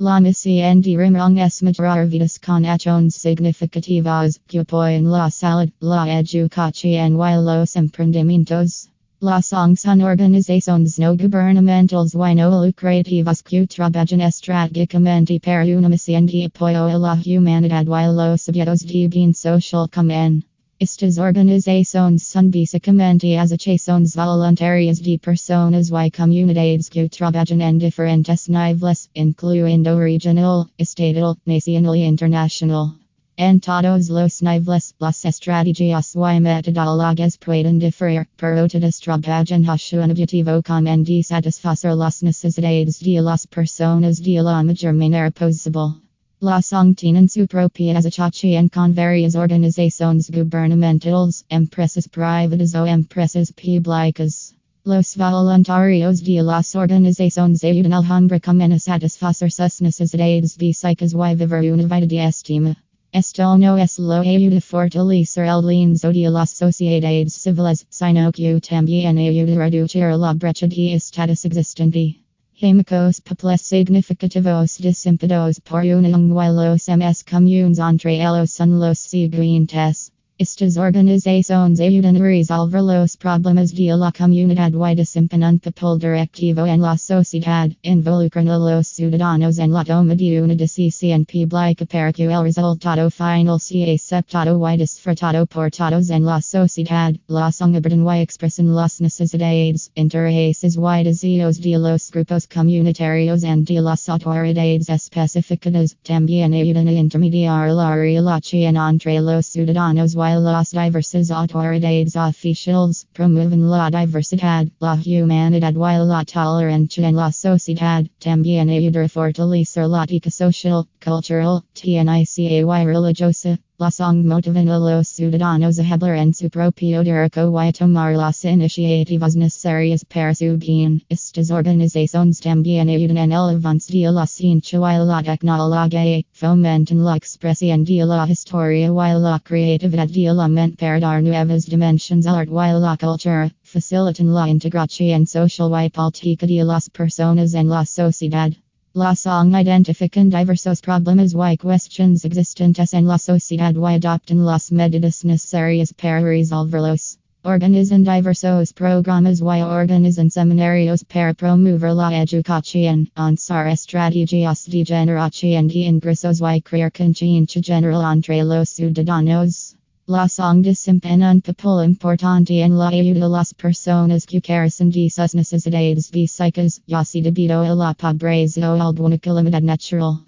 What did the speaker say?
La misión de reuniones mayoritarias con acciones significativas que apoyan la salud, la educación y los emprendimientos. Las son organizaciones no gubernamentales y no lucrativas que trabajan estratégicamente para una misión de apoyo a la humanidad y los objetivos de bien social común. Estas organizações são basicamente associações voluntárias de personas y comunidades que trabalham em diferentes níveis, incluindo regional, estatal, nacional e internacional. En todos los niveles, las estrategias y metodologías pueden diferir, pero todas trabajan hacia un objetivo común de satisfacer las necesidades de las personas de la mejor manera posible. Las ONG tienen su propia asociación con varias organizaciones gubernamentales, empresas privadas o empresas públicas. Los voluntarios de las organizaciones ayudan al hombre común a satisfacer sus necesidades básicas y vivir una vida de estima. Esto no es lo ayuda fortalecer el lienzo de las sociedades civiles, sino que también ayuda reducir la brecha de estatus existente. Hemicos papeles significativos desimpados por unión y los ms comunes entre ellos son los siguientes. Estas organizaciones ayudan a resolver los problemas de la comunidad y un papel directivo en la sociedad, involucran a los ciudadanos en la toma de una decisión pública para que el resultado final sea aceptado y disfrutado por todos en la sociedad. Las abordan y expresan las necesidades, intereses y deseos de los grupos comunitarios and de las autoridades especificadas. También ayudan a intermediar la relación entre los ciudadanos y las diversas autoridades oficiales promueven la diversidad, la humanidad y la tolerancia en la sociedad. También ayudar fortalecer la ética social, cultural, tnica y religiosa. Las ONG motivan a los ciudadanos a hablar en su propio derecho y tomar las iniciativas necesarias para su bien. Estas organizaciones también ayudan en el avance de la ciencia y la tecnología, fomentan la expresión de la historia y la creatividad de la mente para dar nuevas dimensiones al arte y la cultura, facilitan la integración social y política de las personas en la sociedad. Las ONG identifican diversos problemas y cuestiones existentes en la sociedad y adoptan las medidas necesarias para resolverlos. Organizan diversos programas y organizan seminarios para promover la educación, ansar estrategias de generación de ingresos y crear conciencia general entre los ciudadanos. Las ONG desempeña un papel importante en la ayuda a las personas que carecen de sus necesidades básicas, ya sea debido a la pobreza o alguna calamidad natural.